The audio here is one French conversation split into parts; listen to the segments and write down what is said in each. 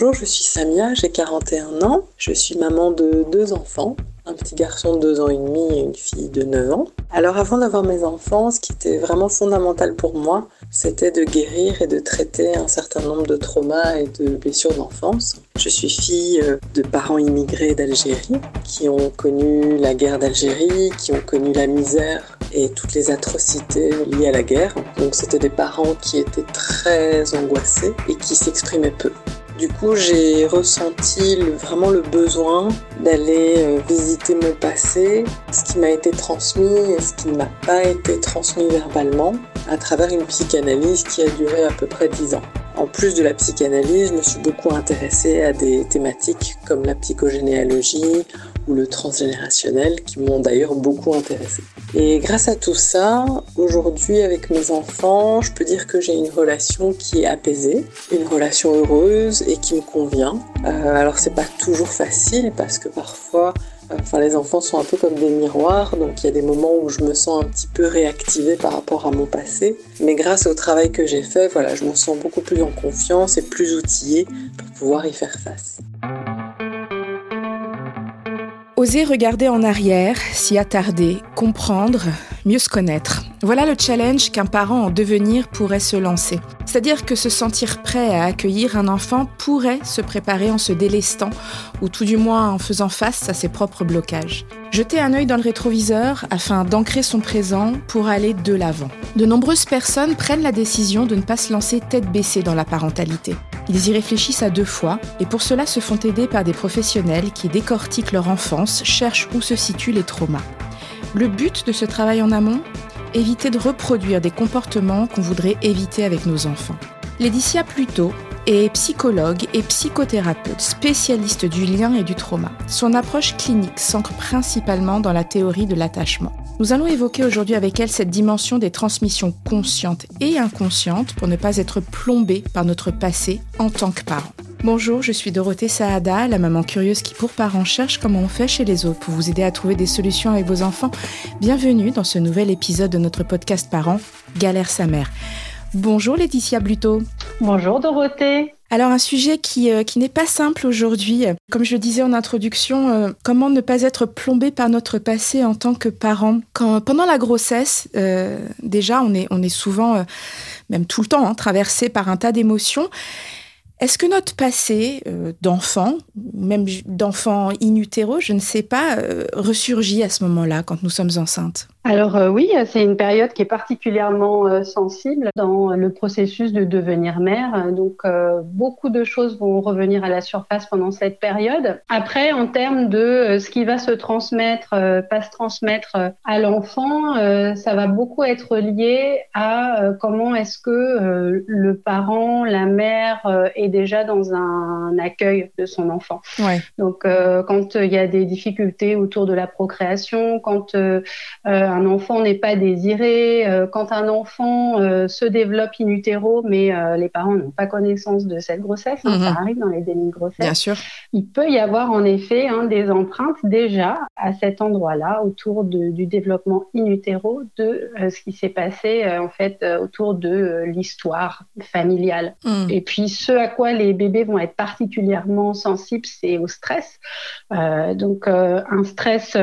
Bonjour, je suis Samia, j'ai 41 ans. Je suis maman de deux enfants, un petit garçon de 2 ans et demi et une fille de 9 ans. Alors avant d'avoir mes enfants, ce qui était vraiment fondamental pour moi, c'était de guérir et de traiter un certain nombre de traumas et de blessures d'enfance. Je suis fille euh, de parents immigrés d'Algérie qui ont connu la guerre d'Algérie, qui ont connu la misère et toutes les atrocités liées à la guerre. Donc c'était des parents qui étaient très angoissés et qui s'exprimaient peu. Du coup, j'ai ressenti vraiment le besoin d'aller euh, visiter mon passé, ce qui m'a été transmis et ce qui ne m'a pas été transmis verbalement, à travers une psychanalyse qui a duré à peu près 10 ans. En plus de la psychanalyse, je me suis beaucoup intéressée à des thématiques comme la psychogénéalogie ou le transgénérationnel qui m'ont d'ailleurs beaucoup intéressée. Et grâce à tout ça, aujourd'hui avec mes enfants, je peux dire que j'ai une relation qui est apaisée, une relation heureuse et qui me convient. Euh, alors c'est pas toujours facile parce que parfois Enfin, les enfants sont un peu comme des miroirs, donc il y a des moments où je me sens un petit peu réactivée par rapport à mon passé. Mais grâce au travail que j'ai fait, voilà, je me sens beaucoup plus en confiance et plus outillée pour pouvoir y faire face. Oser regarder en arrière, s'y attarder, comprendre, mieux se connaître. Voilà le challenge qu'un parent en devenir pourrait se lancer. C'est-à-dire que se sentir prêt à accueillir un enfant pourrait se préparer en se délestant, ou tout du moins en faisant face à ses propres blocages. Jeter un œil dans le rétroviseur afin d'ancrer son présent pour aller de l'avant. De nombreuses personnes prennent la décision de ne pas se lancer tête baissée dans la parentalité. Ils y réfléchissent à deux fois et pour cela se font aider par des professionnels qui décortiquent leur enfance, cherchent où se situent les traumas. Le but de ce travail en amont? Éviter de reproduire des comportements qu'on voudrait éviter avec nos enfants. Laetitia Pluto est psychologue et psychothérapeute, spécialiste du lien et du trauma. Son approche clinique s'ancre principalement dans la théorie de l'attachement. Nous allons évoquer aujourd'hui avec elle cette dimension des transmissions conscientes et inconscientes pour ne pas être plombé par notre passé en tant que parent. Bonjour, je suis Dorothée Saada, la maman curieuse qui pour parents cherche comment on fait chez les autres pour vous aider à trouver des solutions avec vos enfants. Bienvenue dans ce nouvel épisode de notre podcast Parents, Galère sa mère. Bonjour Laetitia Bluto. Bonjour Dorothée. Alors un sujet qui, euh, qui n'est pas simple aujourd'hui. Comme je le disais en introduction, euh, comment ne pas être plombé par notre passé en tant que parent Quand, Pendant la grossesse, euh, déjà, on est, on est souvent, même tout le temps, hein, traversé par un tas d'émotions. Est-ce que notre passé euh, d'enfant, même d'enfant in utero, je ne sais pas, euh, ressurgit à ce moment-là quand nous sommes enceintes? Alors euh, oui, c'est une période qui est particulièrement euh, sensible dans le processus de devenir mère. Donc beaucoup de choses vont revenir à la surface pendant cette période. Après, en termes de ce qui va se transmettre, pas se transmettre à l'enfant, ça va beaucoup être lié à comment est-ce que le parent, la mère est déjà dans un accueil de son enfant. Ouais. Donc quand il y a des difficultés autour de la procréation, quand un enfant n'est pas désiré, euh, quand un enfant euh, se développe in utero, mais euh, les parents n'ont pas connaissance de cette grossesse, hein, ça mhm. arrive dans les dénis de grossesse. Bien sûr. Il peut y avoir en effet hein, des empreintes déjà à cet endroit-là, autour du développement in utero, de ce qui s'est passé en fait autour de l'histoire familiale. Mhm. Et puis ce à les bébés vont être particulièrement sensibles, c'est au stress. donc un stress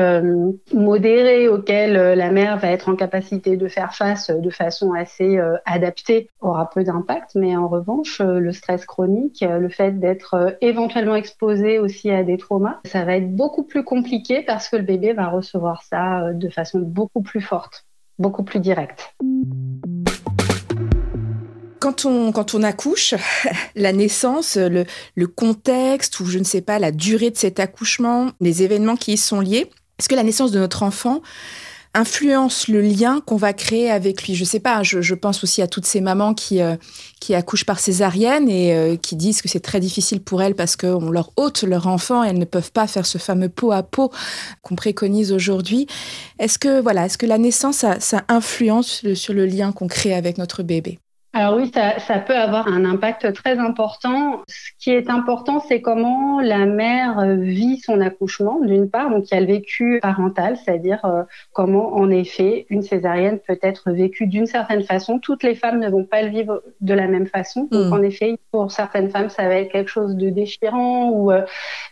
modéré auquel la mère va être en capacité de faire face de façon assez euh, adaptée, aura peu d'impact. Mais en revanche, euh, le stress chronique, euh, le fait d'être éventuellement exposé aussi à des traumas, ça va être beaucoup plus compliqué parce que le bébé va recevoir ça de façon beaucoup plus forte, beaucoup plus directe. Quand on, accouche, la naissance, le, contexte ou je ne sais pas, la durée de cet accouchement, les événements qui y sont liés, est-ce que la naissance de notre enfant influence le lien qu'on va créer avec lui? Je sais pas, je, pense aussi à toutes ces mamans qui, euh, accouchent par césarienne et euh, qui disent que c'est très difficile pour elles parce qu'on leur ôte leur enfant et elles ne peuvent pas faire ce fameux pot à pot qu'on préconise aujourd'hui. Est-ce que, voilà, est-ce que la naissance, ça, influence sur le lien qu'on crée avec notre bébé? Alors oui, ça, ça, peut avoir un impact très important. Ce qui est important, c'est comment la mère vit son accouchement, d'une part, donc il y a le vécu parental, c'est-à-dire euh, comment, en effet, une césarienne peut être vécue d'une certaine façon. Toutes les femmes ne vont pas le vivre de la même façon. Donc, mm. en effet, pour certaines femmes, ça va être quelque chose de déchirant, ou euh,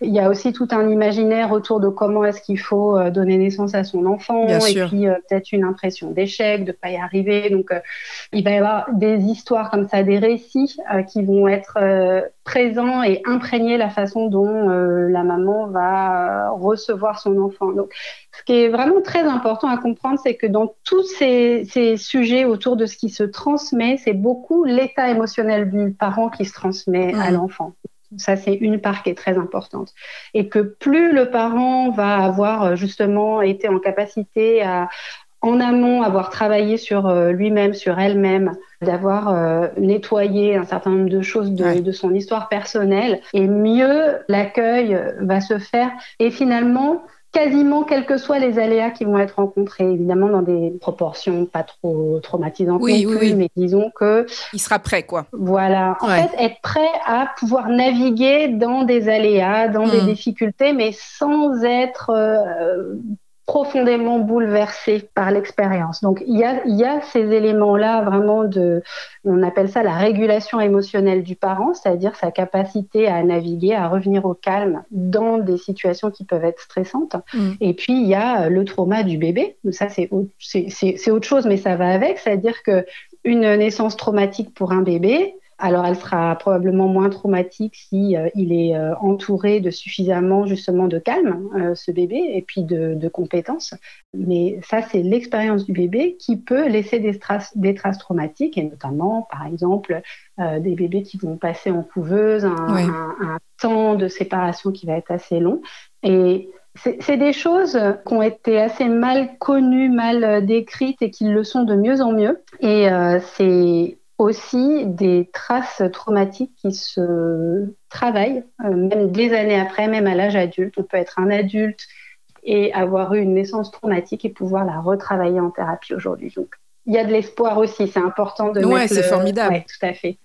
il y a aussi tout un imaginaire autour de comment est-ce qu'il faut euh, donner naissance à son enfant, et puis peut-être une impression d'échec, de ne pas y arriver. Donc, il va y avoir des histoires comme ça, des récits euh, qui vont être euh, présents et imprégner la façon dont euh, la maman va recevoir son enfant. Donc, ce qui est vraiment très important à comprendre, c'est que dans tous ces, sujets autour de ce qui se transmet, c'est beaucoup l'état émotionnel du parent qui se transmet à mmh. l'enfant. Ça, c'est une part qui est très importante. Et que plus le parent va avoir justement été en capacité à, en amont avoir travaillé sur euh, lui-même, sur elle-même, d'avoir euh, nettoyé un certain nombre de choses de, son histoire personnelle, et mieux l'accueil va se faire. Et finalement, quasiment quels que soient les aléas qui vont être rencontrés, évidemment dans des proportions pas trop traumatisantes oui, plus, mais disons que il sera prêt quoi. Voilà, en fait être prêt à pouvoir naviguer dans des aléas, dans des hmm. difficultés, mais sans être euh, profondément bouleversé par l'expérience. Donc il y a, il y a ces éléments-là vraiment de, on appelle ça la régulation émotionnelle du parent, c'est-à-dire sa capacité à naviguer, à revenir au calme dans des situations qui peuvent être stressantes. Mm. Et puis il y a le trauma du bébé. Ça c'est c'est autre chose, mais ça va avec, c'est-à-dire que une naissance traumatique pour un bébé, alors, elle sera probablement moins traumatique si euh, il est euh, entouré de suffisamment justement de calme, euh, ce bébé, et puis de, compétences. Mais ça, c'est l'expérience du bébé qui peut laisser des traces, des traces traumatiques, et notamment, par exemple, des bébés qui vont passer en couveuse, un, temps de séparation qui va être assez long. Et c'est des choses qui ont été assez mal connues, mal décrites et qui le sont de mieux en mieux. Et c'est aussi des traces traumatiques qui se travaillent, euh, même des années après, même à l'âge adulte. On peut être un adulte et avoir eu une naissance traumatique et pouvoir la retravailler en thérapie aujourd'hui. Donc, il y a de l'espoir aussi, c'est important de ouais, c'est formidable. Ouais, tout à fait.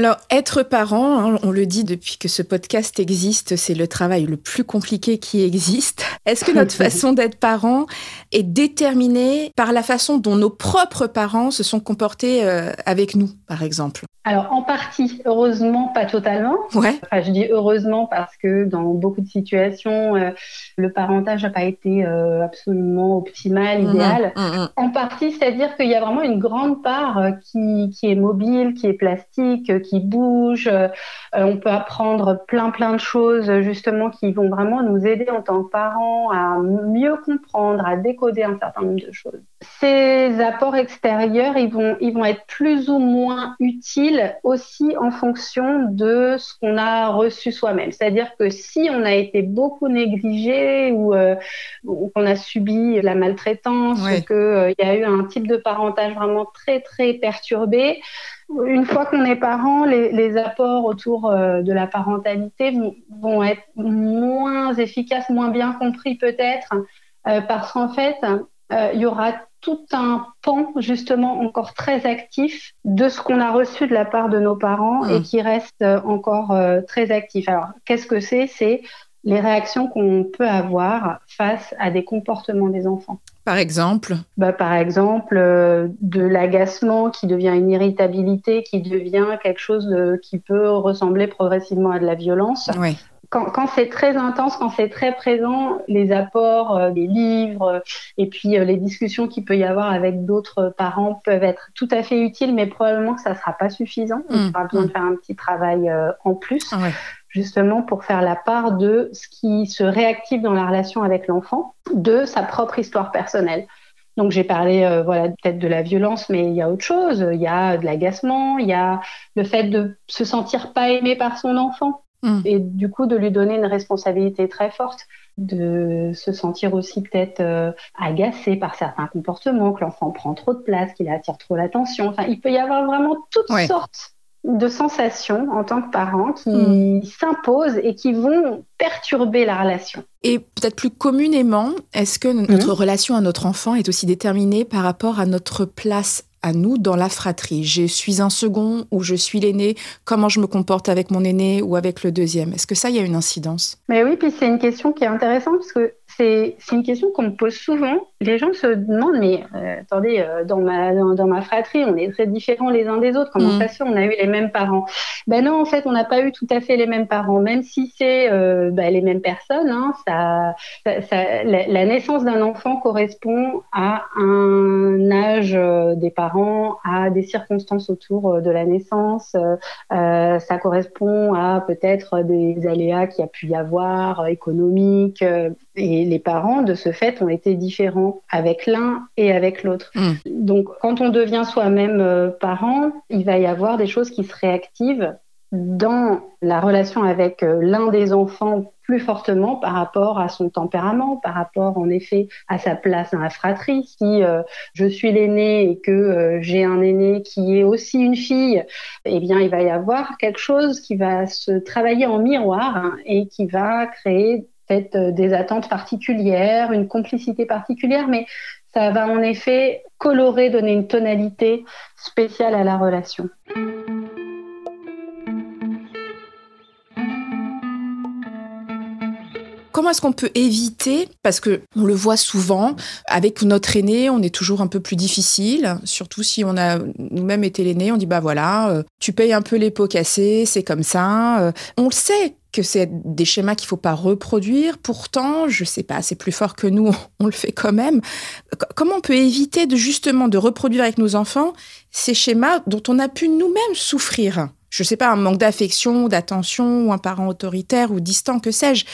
Alors, être parent, hein, on le dit depuis que ce podcast existe, c'est le travail le plus compliqué qui existe. Est-ce que notre façon d'être parent est déterminée par la façon dont nos propres parents se sont comportés euh, avec nous, par exemple? Alors en partie, heureusement, pas totalement. Ouais. Enfin, je dis heureusement parce que dans beaucoup de situations, euh, le parentage n'a pas été euh, absolument optimal, mmh, idéal. Mmh, mmh. En partie, c'est-à-dire qu'il y a vraiment une grande part euh, qui, qui, est mobile, qui est plastique, qui bouge. on peut apprendre plein plein de choses justement qui vont vraiment nous aider en tant que parents à mieux comprendre, à décoder un certain nombre de choses. Ces apports extérieurs, ils vont, ils vont être plus ou moins utiles aussi en fonction de ce qu'on a reçu soi-même. C'est-à-dire que si on a été beaucoup négligé ou euh, qu'on a subi la maltraitance ou qu'il euh, y a eu un type de parentage vraiment très très perturbé, une fois qu'on est parent, les, apports autour euh, de la parentalité vont, être moins efficaces, moins bien compris peut-être, parce qu'en fait, il y aura tout un pan justement encore très actif de ce qu'on a reçu de la part de nos parents et mmh. qui reste euh, encore euh, très actif. Alors, qu'est-ce que c'est? C'est les réactions qu'on peut avoir face à des comportements des enfants. Par exemple bah, Par exemple, euh, de l'agacement qui devient une irritabilité, qui devient quelque chose qui peut ressembler progressivement à de la violence. Oui quand, c'est très intense, quand c'est très présent, les apports euh, des livres et puis euh, les discussions qu'il peut y avoir avec d'autres parents peuvent être tout à fait utiles, mais probablement que ça ne sera pas suffisant. On mmh, aura besoin de mmh. faire un petit travail euh, en plus, justement pour faire la part de ce qui se réactive dans la relation avec l'enfant, de sa propre histoire personnelle. Donc j'ai parlé voilà peut-être de la violence, mais il y a autre chose. Il y a de l'agacement, il y a le fait de se sentir pas aimé par son enfant. Mm. Et du coup, de lui donner une responsabilité très forte, de se sentir aussi peut-être euh, agacé par certains comportements, que l'enfant prend trop de place, qu'il attire trop l'attention. Enfin, il peut y avoir vraiment toutes sortes de sensations en tant que parents qui hmm. s'imposent et qui vont perturber la relation. Et peut-être plus communément, est-ce que notre hmm. relation à notre enfant est aussi déterminée par rapport à notre place à nous dans la fratrie? Je suis un second ou je suis l'aîné. Comment je me comporte avec mon aîné ou avec le deuxième? Est-ce que ça, il y a une incidence? Mais oui, puis c'est une question qui est intéressante parce que c'est une question qu'on me pose souvent. Les gens se demandent, mais euh, attendez, euh, dans, ma, dans, ma fratrie, on est très différents les uns des autres. Comment mm. ça se fait On a eu les mêmes parents? Ben non, en fait, on n'a pas eu tout à fait les mêmes parents. Même si c'est euh, ben, les mêmes personnes, hein, ça, ça, la, naissance d'un enfant correspond à un âge des parents, à des circonstances autour de la naissance. ça correspond à peut-être des aléas qu'il y a pu y avoir, économiques. Et les parents, de ce fait, ont été différents avec l'un et avec l'autre. Hmm. Donc, quand on devient soi-même euh, parent, il va y avoir des choses qui se réactivent dans la relation avec euh, l'un des enfants plus fortement par rapport à son tempérament, par rapport en effet à sa place dans la fratrie. Si euh, je suis l'aîné et que j'ai un aîné qui est aussi une fille, eh bien il va y avoir quelque chose qui va se travailler en miroir hein, et qui va créer euh, des attentes particulières, une complicité particulière, mais ça va en effet colorer, donner une tonalité spéciale à la relation. Comment est-ce qu'on peut éviter, parce que on le voit souvent, avec notre aîné, on est toujours un peu plus difficile, surtout si on a nous-mêmes été l'aîné, on dit bah voilà, euh, tu payes un peu les pots cassés, c'est comme ça. Euh, on le sait que c'est des schémas qu'il faut pas reproduire. Pourtant, je sais pas, c'est plus fort que nous, on le fait quand même. Comment on peut éviter de justement de reproduire avec nos enfants ces schémas dont on a pu nous-mêmes souffrir? Je sais pas, un manque d'affection, d'attention, ou un parent autoritaire ou distant, que sais-je.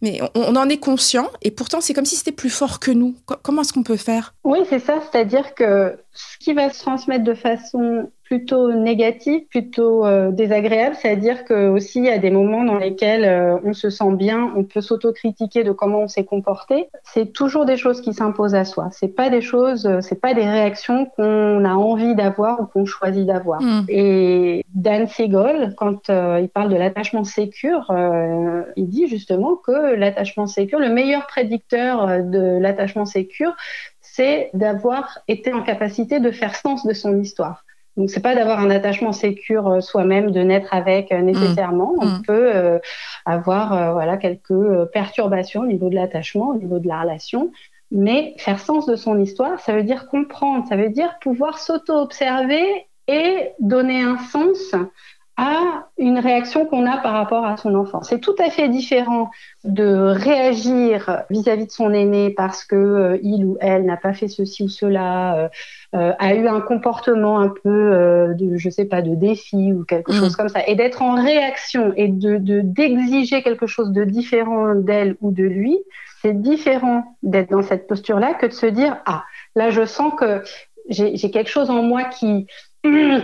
Mais on, en est conscient, et pourtant c'est comme si c'était plus fort que nous. Comment est-ce qu'on peut faire? Oui, c'est ça, c'est-à-dire que ce qui va se transmettre de façon plutôt négative, plutôt euh, désagréable, c'est-à-dire que aussi il y a des moments dans lesquels euh, on se sent bien, on peut s'autocritiquer de comment on s'est comporté. C'est toujours des choses qui s'imposent à soi. C'est pas des choses, euh, c'est pas des réactions qu'on a envie d'avoir ou qu'on choisit d'avoir. Hmm. Et Dan Siegel, quand il parle de l'attachement sécure, il dit justement que l'attachement sécure, le meilleur prédicteur de l'attachement sécure, c'est d'avoir été en capacité de faire sens de son histoire. Donc c'est pas d'avoir un attachement sécure euh, soi-même, de naître avec euh, nécessairement. Mmh. On mmh. peut euh, avoir voilà quelques perturbations au niveau de l'attachement, au niveau de la relation, mais faire sens de son histoire, ça veut dire comprendre, ça veut dire pouvoir s'auto-observer et donner un sens à une réaction qu'on a par rapport à son enfant. C'est tout à fait différent de réagir vis-à-vis de son aîné parce que euh, il ou elle n'a pas fait ceci ou cela, euh, euh, a eu un comportement un peu de, je sais pas, de défi ou quelque mmh. chose comme ça, et d'être en réaction et de d'exiger quelque chose de différent d'elle ou de lui. C'est différent d'être dans cette posture-là que de se dire ah là je sens que j'ai quelque chose en moi qui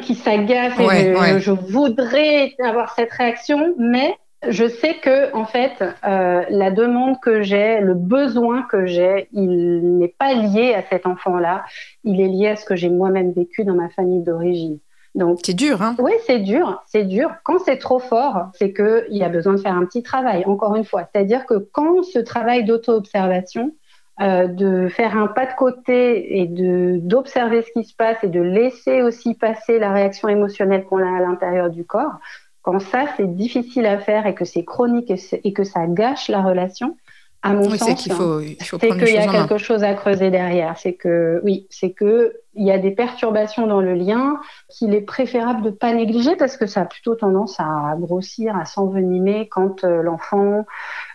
qui s'agace et je, voudrais avoir cette réaction, mais je sais que en fait euh, la demande que j'ai, le besoin que j'ai, il n'est pas lié à cet enfant-là, il est lié à ce que j'ai moi-même vécu dans ma famille d'origine. Donc c'est dur, hein Oui, c'est dur, c'est dur. Quand c'est trop fort, c'est que il y a besoin de faire un petit travail. Encore une fois, c'est-à-dire que quand ce travail d'auto-observation, euh, de faire un pas de côté et de d'observer ce qui se passe et de laisser aussi passer la réaction émotionnelle qu'on a à l'intérieur du corps. Quand ça c'est difficile à faire et que c'est chronique et, que ça gâche la relation, à mon sens, c'est qu'il y a quelque chose à creuser derrière. C'est que oui, c'est que il y a des perturbations dans le lien qu'il est préférable de pas négliger parce que ça a plutôt tendance à grossir, à s'envenimer quand euh, l'enfant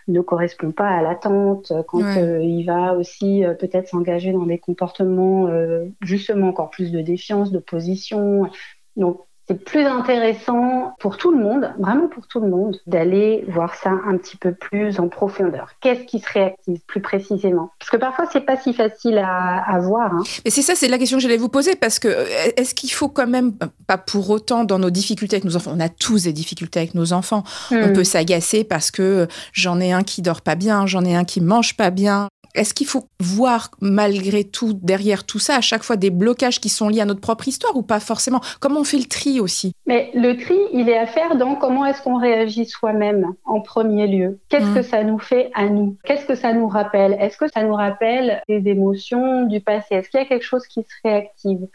ne correspond pas à l'attente, quand euh, il va aussi euh, peut-être s'engager dans des comportements justement encore plus de défiance, d'opposition. Donc c'est plus intéressant pour tout le monde, vraiment pour tout le monde, d'aller voir ça un petit peu plus en profondeur. Qu'est-ce qui se réactive plus précisément? Parce que parfois, c'est pas si facile à, voir. Hein. Mais c'est ça, c'est la question que j'allais vous poser, parce que euh, est-ce qu'il faut quand même, pas pour autant dans nos difficultés avec nos enfants, on a tous des difficultés avec nos enfants, on hmm. peut s'agacer parce que j'en ai un qui dort pas bien, j'en ai un qui mange pas bien, est-ce qu'il faut voir malgré tout derrière tout ça à chaque fois des blocages qui sont liés à notre propre histoire ou pas forcément? Comment on fait le tri aussi? Mais le tri, il est à faire dans comment est-ce qu'on réagit soi-même en premier lieu. Qu'est-ce mmh. que ça nous fait à nous? Qu'est-ce que ça nous rappelle? Est-ce que ça nous rappelle des émotions du passé? Est-ce qu'il y a quelque chose qui se réactive?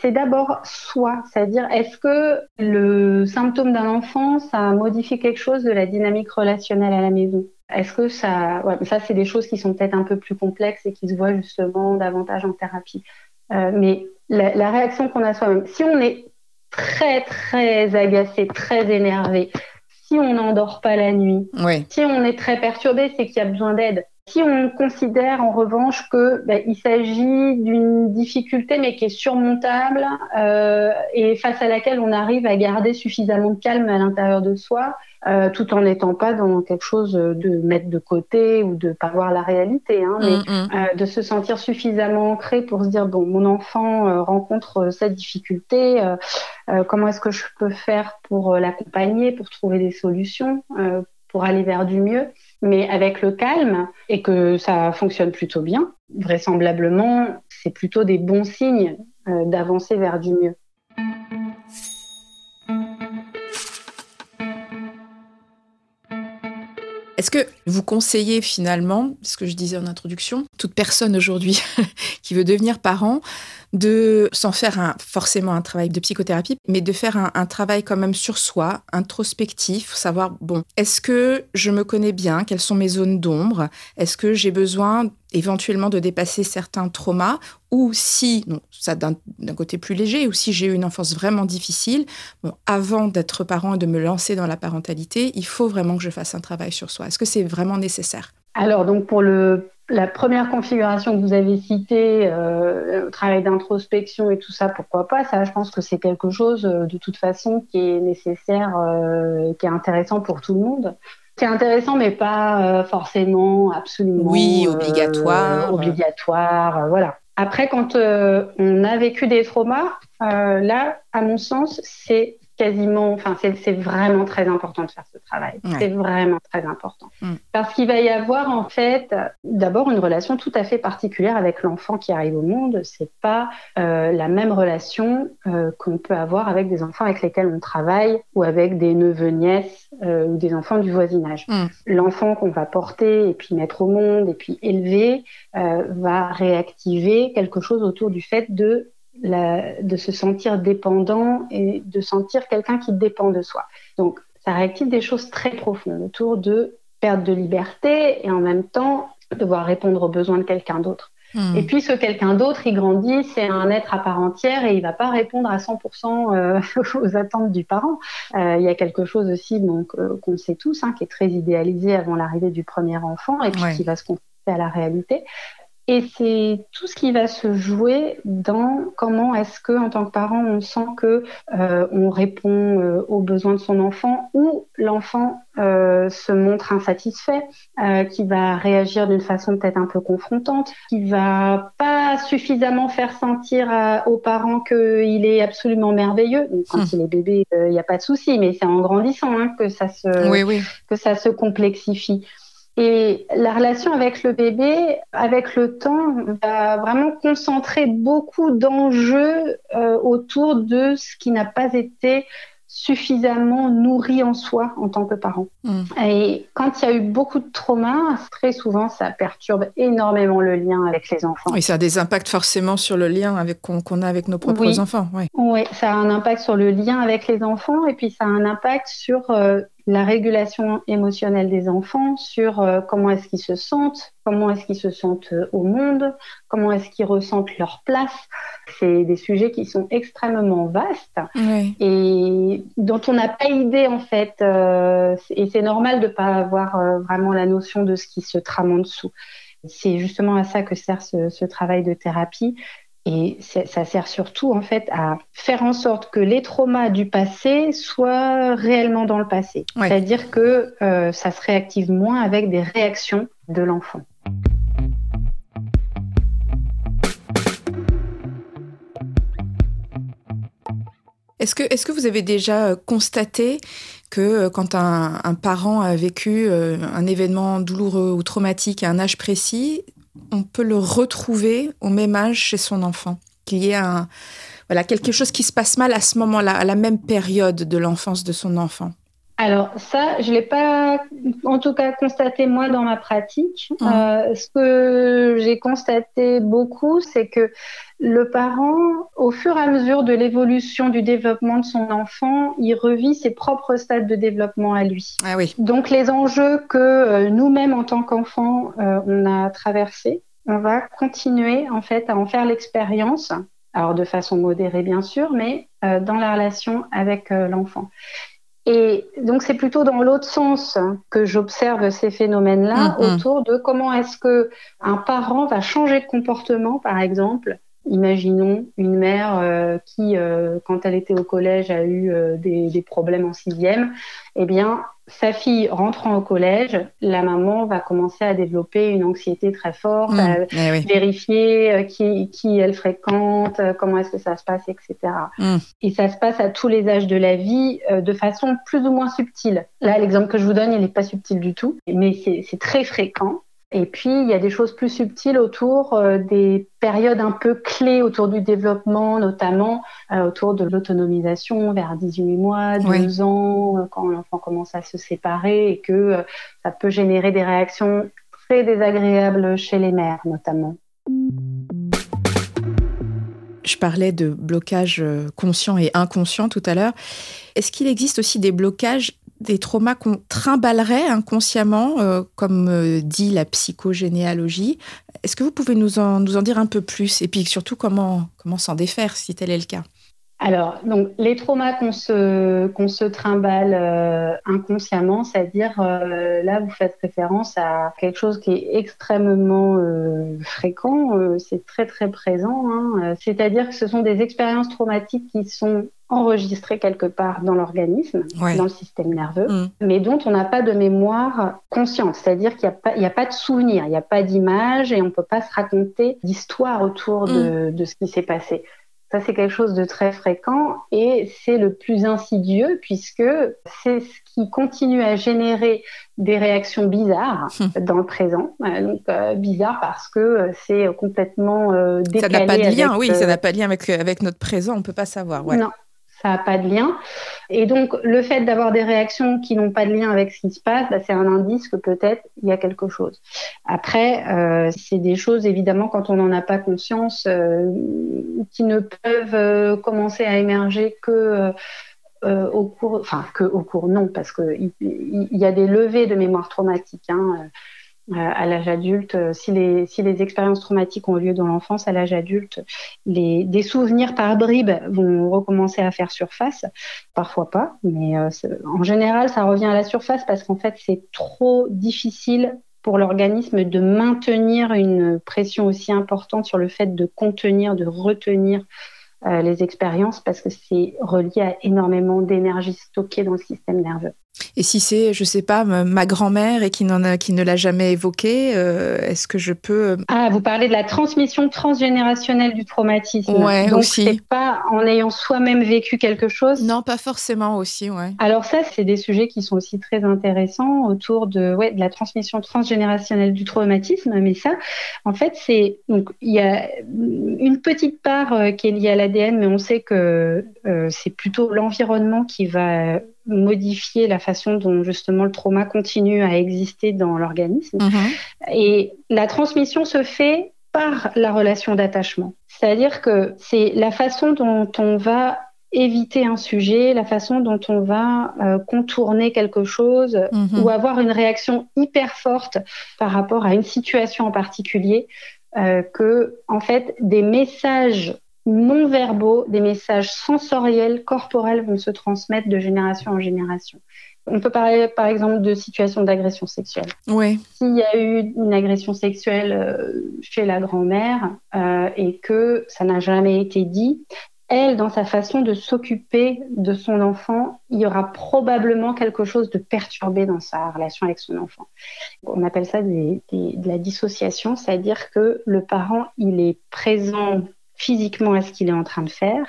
C'est d'abord soi, c'est-à-dire est-ce que le symptôme d'un enfant, ça modifie quelque chose de la dynamique relationnelle à la maison? Est-ce que ça, ouais, ça c'est des choses qui sont peut-être un peu plus complexes et qui se voient justement davantage en thérapie. Euh, mais la, la réaction qu'on a soi-même, si on est très très agacé, très énervé, si on n'endort pas la nuit, si on est très perturbé, c'est qu'il y a besoin d'aide. Si on considère en revanche que ben, il s'agit d'une difficulté mais qui est surmontable euh, et face à laquelle on arrive à garder suffisamment de calme à l'intérieur de soi, euh, tout en n'étant pas dans quelque chose de mettre de côté ou de pas voir la réalité, hein, mais mm, mm. Euh, de se sentir suffisamment ancré pour se dire bon, mon enfant rencontre cette difficulté, comment est-ce que je peux faire pour l'accompagner, pour trouver des solutions, pour aller vers du mieux mais avec le calme et que ça fonctionne plutôt bien, vraisemblablement, c'est plutôt des bons signes euh, d'avancer vers du mieux. Est-ce que vous conseillez finalement, ce que je disais en introduction, toute personne aujourd'hui qui veut devenir parent, de s'en faire un, forcément un travail de psychothérapie, mais de faire un, travail quand même sur soi, introspectif, savoir, bon, est-ce que je me connais bien? Quelles sont mes zones d'ombre? Est-ce que j'ai besoin éventuellement de dépasser certains traumas ou si, non, ça d'un côté plus léger, ou si j'ai eu une enfance vraiment difficile, avant d'être parent et de me lancer dans la parentalité, il faut vraiment que je fasse un travail sur soi. Est-ce que c'est vraiment nécessaire? Alors, donc pour la première configuration que vous avez citée, euh, le travail d'introspection et tout ça, pourquoi pas? Ça, je pense que c'est quelque chose euh, de toute façon qui est nécessaire, euh, qui est intéressant pour tout le monde. C'est intéressant, mais pas forcément absolument. Oui, obligatoire. obligatoire, voilà. Après, quand on a vécu des traumas, là, à mon sens, c'est quasiment, enfin, c'est vraiment très important de faire ce travail. C'est vraiment très important. Mm. Parce qu'il va y avoir, en fait, d'abord une relation tout à fait particulière avec l'enfant qui arrive au monde. C'est pas euh, la même relation euh, qu'on peut avoir avec des enfants avec lesquels on travaille ou avec des neveux, nièces euh, ou des enfants du voisinage. Mm. L'enfant qu'on va porter et puis mettre au monde et puis élever va réactiver quelque chose autour du fait de de se sentir dépendant et de sentir quelqu'un qui dépend de soi. Donc, ça réactive des choses très profondes autour de perte de liberté et en même temps devoir répondre aux besoins de quelqu'un d'autre. Hmm. Et puis ce quelqu'un d'autre, il grandit, c'est un être à part entière et il va pas répondre à 100% euh, aux attentes du parent. Euh, il y a quelque chose aussi donc euh, qu'on sait tous, hein, qui est très idéalisé avant l'arrivée du premier enfant et puis qui va se confronter à la réalité. Et c'est tout ce qui va se jouer dans comment est-ce que, en tant que parent, on sent que euh, on répond euh, aux besoins de son enfant ou l'enfant euh, se montre insatisfait, euh, qui va réagir d'une façon peut-être un peu confrontante, qui va pas suffisamment faire sentir aux parents qu'il est absolument merveilleux. Donc, quand hum. il est bébé, il n'y a pas de souci, mais c'est en grandissant hein, que ça se oui, oui. que ça se complexifie. Et la relation avec le bébé, avec le temps, va vraiment concentrer beaucoup d'enjeux euh, autour de ce qui n'a pas été suffisamment nourri en soi en tant que parent. Mm. Et quand il y a eu beaucoup de traumas, très souvent, ça perturbe énormément le lien avec les enfants. Oui, ça a des impacts forcément sur le lien avec qu'on a avec nos propres enfants. Oui. oui. ça a un impact sur le lien avec les enfants et puis ça a un impact sur euh, la régulation émotionnelle des enfants, sur euh, comment est-ce qu'ils se sentent, comment est-ce qu'ils se sentent euh, au monde, comment est-ce qu'ils ressentent leur place. C'est des sujets qui sont extrêmement vastes et dont on n'a pas idée en fait. Euh, et c'est normal de ne pas avoir vraiment la notion de ce qui se trame en dessous. C'est justement à ça que sert ce, ce travail de thérapie, et ça sert surtout en fait à faire en sorte que les traumas du passé soient réellement dans le passé. C'est-à-dire que euh, ça se réactive moins avec des réactions de l'enfant. Est-ce que, est que vous avez déjà euh, constaté que euh, quand un, un parent a vécu un événement douloureux ou traumatique à un âge précis, on peut le retrouver au même âge chez son enfant. Qu'il y ait un, voilà, quelque chose qui se passe mal à ce moment-là, à la même période de l'enfance de son enfant alors ça, je ne l'ai pas en tout cas constaté moi dans ma pratique. Mmh. Euh, ce que j'ai constaté beaucoup, c'est que le parent, au fur et à mesure de l'évolution du développement de son enfant, il revit ses propres stades de développement à lui. Ah oui. Donc les enjeux que euh, nous-mêmes en tant qu'enfants, euh, on a traversés, on va continuer en fait à en faire l'expérience alors de façon modérée bien sûr, mais dans la relation avec l'enfant. Et donc c'est plutôt dans l'autre sens que j'observe ces phénomènes-là mm, mm. autour de comment est-ce que un parent va changer de comportement, par exemple. Imaginons une mère euh, qui, euh, quand elle était au collège, a eu euh, des, des, problèmes en sixième. Eh bien, sa fille rentrant au collège, la maman va commencer à développer une anxiété très forte, mmh, à eh vérifier euh, qui, qui, elle fréquente, euh, comment est-ce que ça se passe, etc. Mmh. Et ça se passe à tous les âges de la vie euh, de façon plus ou moins subtile. Là, l'exemple que je vous donne, il n'est pas subtil du tout, mais c'est très fréquent. Et puis, il y a des choses plus subtiles autour euh, des périodes un peu clés autour du développement, notamment euh, autour de l'autonomisation vers 18 mois, 2 ans, euh, quand l'enfant commence à se séparer et que ça peut générer des réactions très désagréables chez les mères, notamment. Je parlais de blocage conscient et inconscient tout à l'heure. Est-ce qu'il existe aussi des blocages des traumas qu'on trimballerait inconsciemment, euh, comme euh, dit la psychogénéalogie. Est-ce que vous pouvez nous en, nous en dire un peu plus? Et puis surtout, comment, comment s'en défaire si tel est le cas? Alors, donc, les traumas qu'on se, qu'on se trimballe euh, inconsciemment, c'est-à-dire, là, vous faites référence à quelque chose qui est extrêmement fréquent, c'est très, très présent. Hein, c'est-à-dire que ce sont des expériences traumatiques qui sont enregistré quelque part dans l'organisme, dans le système nerveux, mm. mais dont on n'a pas de mémoire consciente. C'est-à-dire qu'il n'y a, a, pas de souvenir, il n'y a pas d'image et on ne peut pas se raconter d'histoire autour de, mm. de ce qui s'est passé. Ça, c'est quelque chose de très fréquent et c'est le plus insidieux puisque c'est ce qui continue à générer des réactions bizarres mm. dans le présent. Euh, donc, euh, bizarre parce que euh, c'est complètement décalé. Ça n'a pas de lien, oui, ça n'a pas de lien avec, avec notre présent, on ne peut pas savoir. Ouais. Non, ça n'a pas de lien. Et donc, le fait d'avoir des réactions qui n'ont pas de lien avec ce qui se passe, bah, c'est un indice que peut-être il y a quelque chose. Après, euh, c'est des choses, évidemment, quand on n'en a pas conscience, euh, qui ne peuvent euh, commencer à émerger que au cours, enfin, que au cours, non, parce qu'il il y, a des levées de mémoire traumatique. Hein, à l'âge adulte, euh, si les, si les expériences traumatiques ont lieu dans l'enfance, à l'âge adulte, les, des souvenirs par bribes vont recommencer à faire surface. Parfois pas, mais euh, en général, ça revient à la surface parce qu'en fait, c'est trop difficile pour l'organisme de maintenir une pression aussi importante sur le fait de contenir, de retenir les expériences parce que c'est relié à énormément d'énergie stockée dans le système nerveux. Et si c'est, je sais pas, ma grand-mère et qui, n'en a, qui ne l'a jamais évoqué, euh, est-ce que je peux... Euh, ah, vous parlez de la transmission transgénérationnelle du traumatisme. Ouais, Donc, aussi. c'est pas en ayant soi-même vécu quelque chose? Non, pas forcément aussi, ouais. Alors ça, c'est des sujets qui sont aussi très intéressants autour de, ouais, de la transmission transgénérationnelle du traumatisme. Mais ça, en fait, c'est... Donc, il y a une petite part euh, qui est liée à l'ADN, mais on sait que c'est plutôt l'environnement qui va modifier la façon dont justement le trauma continue à exister dans l'organisme. Mhm. Et la transmission se fait par la relation d'attachement. C'est-à-dire que c'est la façon dont on va éviter un sujet, la façon dont on va euh, contourner quelque chose mhm. ou avoir une réaction hyper forte par rapport à une situation en particulier, euh, que en fait des messages non verbaux, des messages sensoriels, corporels vont se transmettre de génération en génération. On peut parler par exemple de situations d'agression sexuelle. Oui. S'il y a eu une agression sexuelle euh, chez la grand-mère euh, et que ça n'a jamais été dit, elle, dans sa façon de s'occuper de son enfant, il y aura probablement quelque chose de perturbé dans sa relation avec son enfant. On appelle ça de la dissociation, c'est-à-dire que le parent, il est présent physiquement à ce qu'il est en train de faire,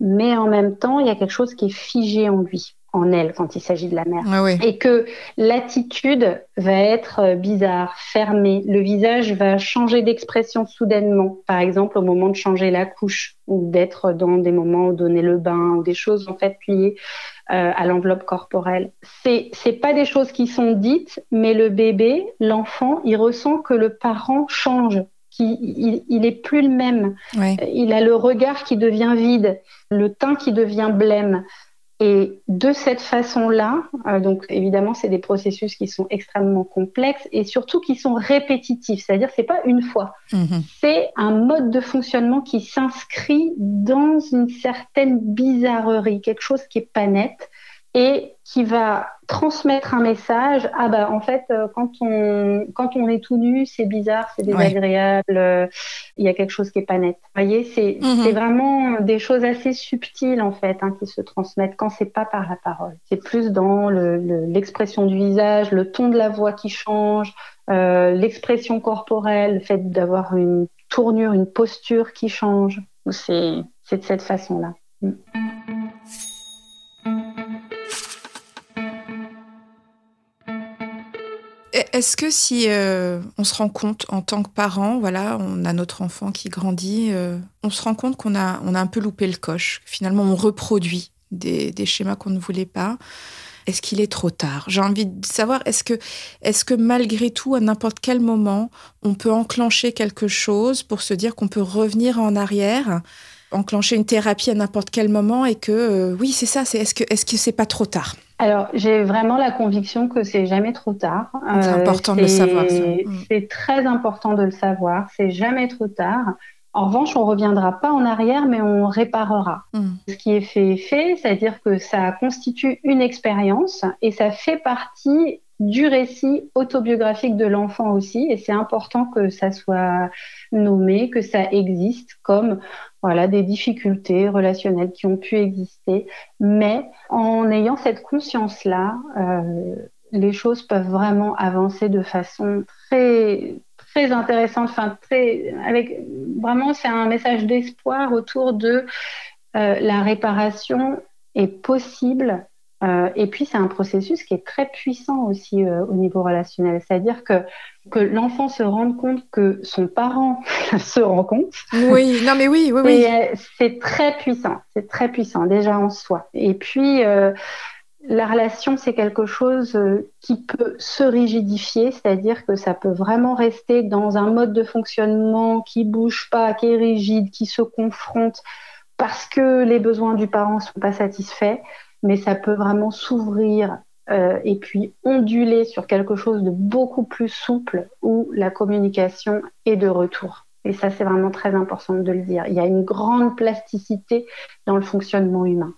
mais en même temps, il y a quelque chose qui est figé en lui. en elle quand il s'agit de la mère. Ah Et que l'attitude va être euh, bizarre, fermée. Le visage va changer d'expression soudainement. Par exemple, au moment de changer la couche ou d'être dans des moments où donner le bain ou des choses en fait liées euh, à l'enveloppe corporelle. C'est c'est pas des choses qui sont dites, mais le bébé, l'enfant, il ressent que le parent change. Il, il est plus le même. Ouais. Il a le regard qui devient vide, le teint qui devient blême. Et de cette façon-là, euh, donc évidemment, c'est des processus qui sont extrêmement complexes et surtout qui sont répétitifs. C'est-à-dire, c'est pas une fois. Mhm. C'est un mode de fonctionnement qui s'inscrit dans une certaine bizarrerie, quelque chose qui est pas net et qui va transmettre un message. Ah bah en fait, euh, quand on quand on est tout nu, c'est bizarre, c'est désagréable. euh, Il y a quelque chose qui est pas net. Vous voyez, c'est Mhm. vraiment des choses assez subtiles en fait hein, qui se transmettent quand c'est pas par la parole. C'est plus dans le- le- l'expression du visage, le ton de la voix qui change, euh, l'expression corporelle, le fait d'avoir une tournure, une posture qui change. C'est c'est de cette façon-là. Et Est-ce que si euh, on se rend compte en tant que parent, voilà, on a notre enfant qui grandit, euh, on se rend compte qu'on a, on a un peu loupé le coche. Finalement, on reproduit des, schémas qu'on ne voulait pas. Est-ce qu'il est trop tard? J'ai envie de savoir, est-ce que, est-ce que malgré tout, à n'importe quel moment, on peut enclencher quelque chose pour se dire qu'on peut revenir en arrière, enclencher une thérapie à n'importe quel moment et que, euh, oui, c'est ça, c'est, est-ce que, est-ce que c'est pas trop tard? Alors, j'ai vraiment la conviction que c'est jamais trop tard. Euh, C'est important de le c'est- savoir. Mm. C'est très important de le savoir. C'est jamais trop tard. En revanche, on reviendra pas en arrière, mais on réparera. Mm. Ce qui est fait est fait, c'est-à-dire que ça constitue une expérience et ça fait partie du récit autobiographique de l'enfant aussi. Et c'est important que ça soit nommé, que ça existe comme voilà des difficultés relationnelles qui ont pu exister. Mais en ayant cette conscience-là, euh, les choses peuvent vraiment avancer de façon très très intéressante, enfin très avec vraiment c'est un message d'espoir autour de euh, la réparation est possible. Euh, et puis c'est un processus qui est très puissant aussi euh, au niveau relationnel, c'est-à-dire que que l'enfant se rende compte que son parent se rend compte, Oui, non mais oui, oui, oui. euh, c'est très puissant, c'est très puissant déjà en soi. Et puis la relation, c'est quelque chose qui peut se rigidifier, c'est-à-dire que ça peut vraiment rester dans un mode de fonctionnement qui bouge pas, qui est rigide, qui se confronte parce que les besoins du parent sont pas satisfaits, mais ça peut vraiment s'ouvrir euh, et puis onduler sur quelque chose de beaucoup plus souple où la communication est de retour. Et ça, c'est vraiment très important de le dire. Il y a une grande plasticité dans le fonctionnement humain.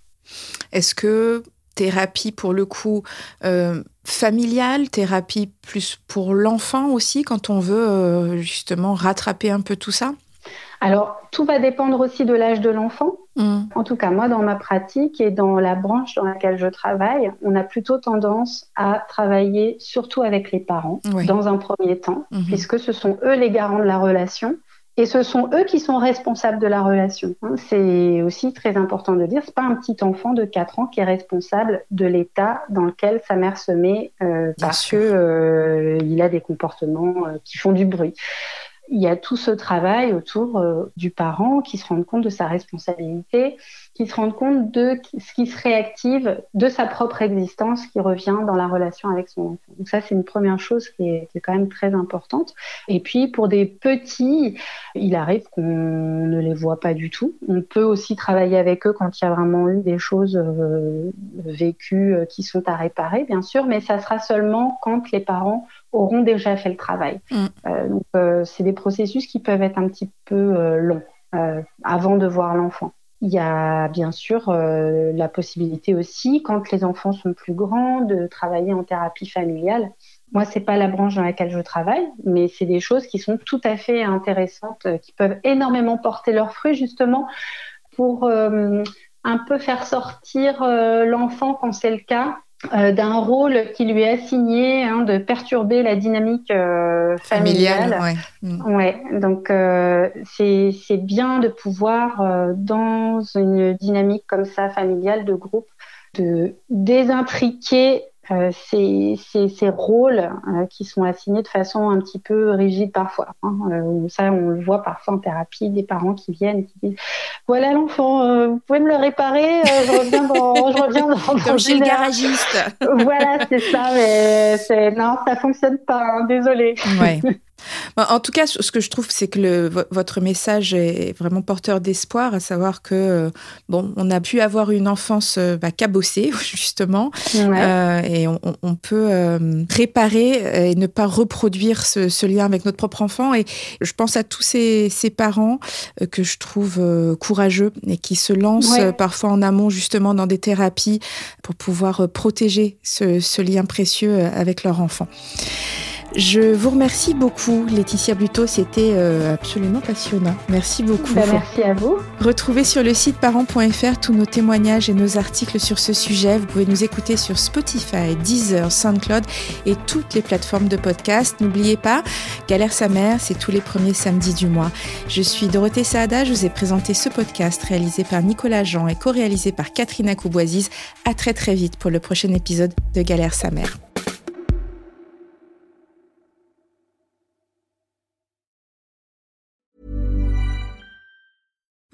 Est-ce que thérapie pour le coup euh, familiale, thérapie plus pour l'enfant aussi quand on veut euh, justement rattraper un peu tout ça? Alors, tout va dépendre aussi de l'âge de l'enfant. En tout cas, moi, dans ma pratique et dans la branche dans laquelle je travaille, on a plutôt tendance à travailler surtout avec les parents Oui. dans un premier temps, Mhm. puisque ce sont eux les garants de la relation. Et ce sont eux qui sont responsables de la relation. hein. C'est aussi très important de dire, c'est pas un petit enfant de 4 ans qui est responsable de l'état dans lequel sa mère se met euh, parce que euh, a des comportements euh, qui font du bruit. Il y a tout ce travail autour euh, du parent qui se rend compte de sa responsabilité, qui se rend compte de ce qui se réactive de sa propre existence qui revient dans la relation avec son enfant. Donc ça, c'est une première chose qui est, qui est quand même très importante. Et puis pour des petits, il arrive qu'on ne les voit pas du tout. On peut aussi travailler avec eux quand il y a vraiment eu des choses euh, vécues euh, qui sont à réparer, bien sûr, mais ça sera seulement quand les parents auront déjà fait le travail. Mm. Euh, donc c'est des processus qui peuvent être un petit peu longs avant de voir l'enfant. Il y a bien sûr euh, la possibilité aussi, quand les enfants sont plus grands, de travailler en thérapie familiale. Moi, c'est pas la branche dans laquelle je travaille, mais c'est des choses qui sont tout à fait intéressantes, euh, qui peuvent énormément porter leurs fruits justement pour euh, un peu faire sortir euh, l'enfant quand c'est le cas euh, d'un rôle qui lui est assigné hein, de perturber la dynamique euh, familiale. Familiale, ouais. Mm. Ouais, donc euh, c'est c'est bien de pouvoir euh, dans une dynamique comme ça familiale de groupe de désintriquer euh, ces, ces, rôles euh, qui sont assignés de façon un petit peu rigide parfois. Hein. Euh, ça, on le voit parfois en thérapie, des parents qui viennent qui disent voilà l'enfant, vous pouvez me le réparer, je reviens dans, je reviens dans, Comme chez le garagiste. voilà, c'est ça, mais non, ça fonctionne pas. Hein, désolé. Ouais. En tout cas, ce que je trouve, c'est que le, votre message est vraiment porteur d'espoir, à savoir que euh, bon, on a pu avoir une enfance euh, bah, cabossée justement, euh, et on, on peut euh, réparer et ne pas reproduire ce, ce, lien avec notre propre enfant. Et je pense à tous ces, ces parents que je trouve courageux et qui se lancent ouais. parfois en amont justement dans des thérapies pour pouvoir protéger ce, ce lien précieux avec leur enfant. Je vous remercie beaucoup, Laetitia Buteau. C'était euh, absolument passionnant. Merci beaucoup. Ben, merci à vous. Retrouvez sur le site parents.fr tous nos témoignages et nos articles sur ce sujet. Vous pouvez nous écouter sur Spotify, Deezer, SoundCloud et toutes les plateformes de podcast. N'oubliez pas, Galère sa mère, c'est tous les premiers samedis du mois. Je suis Dorothée Saada. Je vous ai présenté ce podcast réalisé par Nicolas Jean et co-réalisé par Catherine Akouboisiz. À très très vite pour le prochain épisode de Galère sa mère.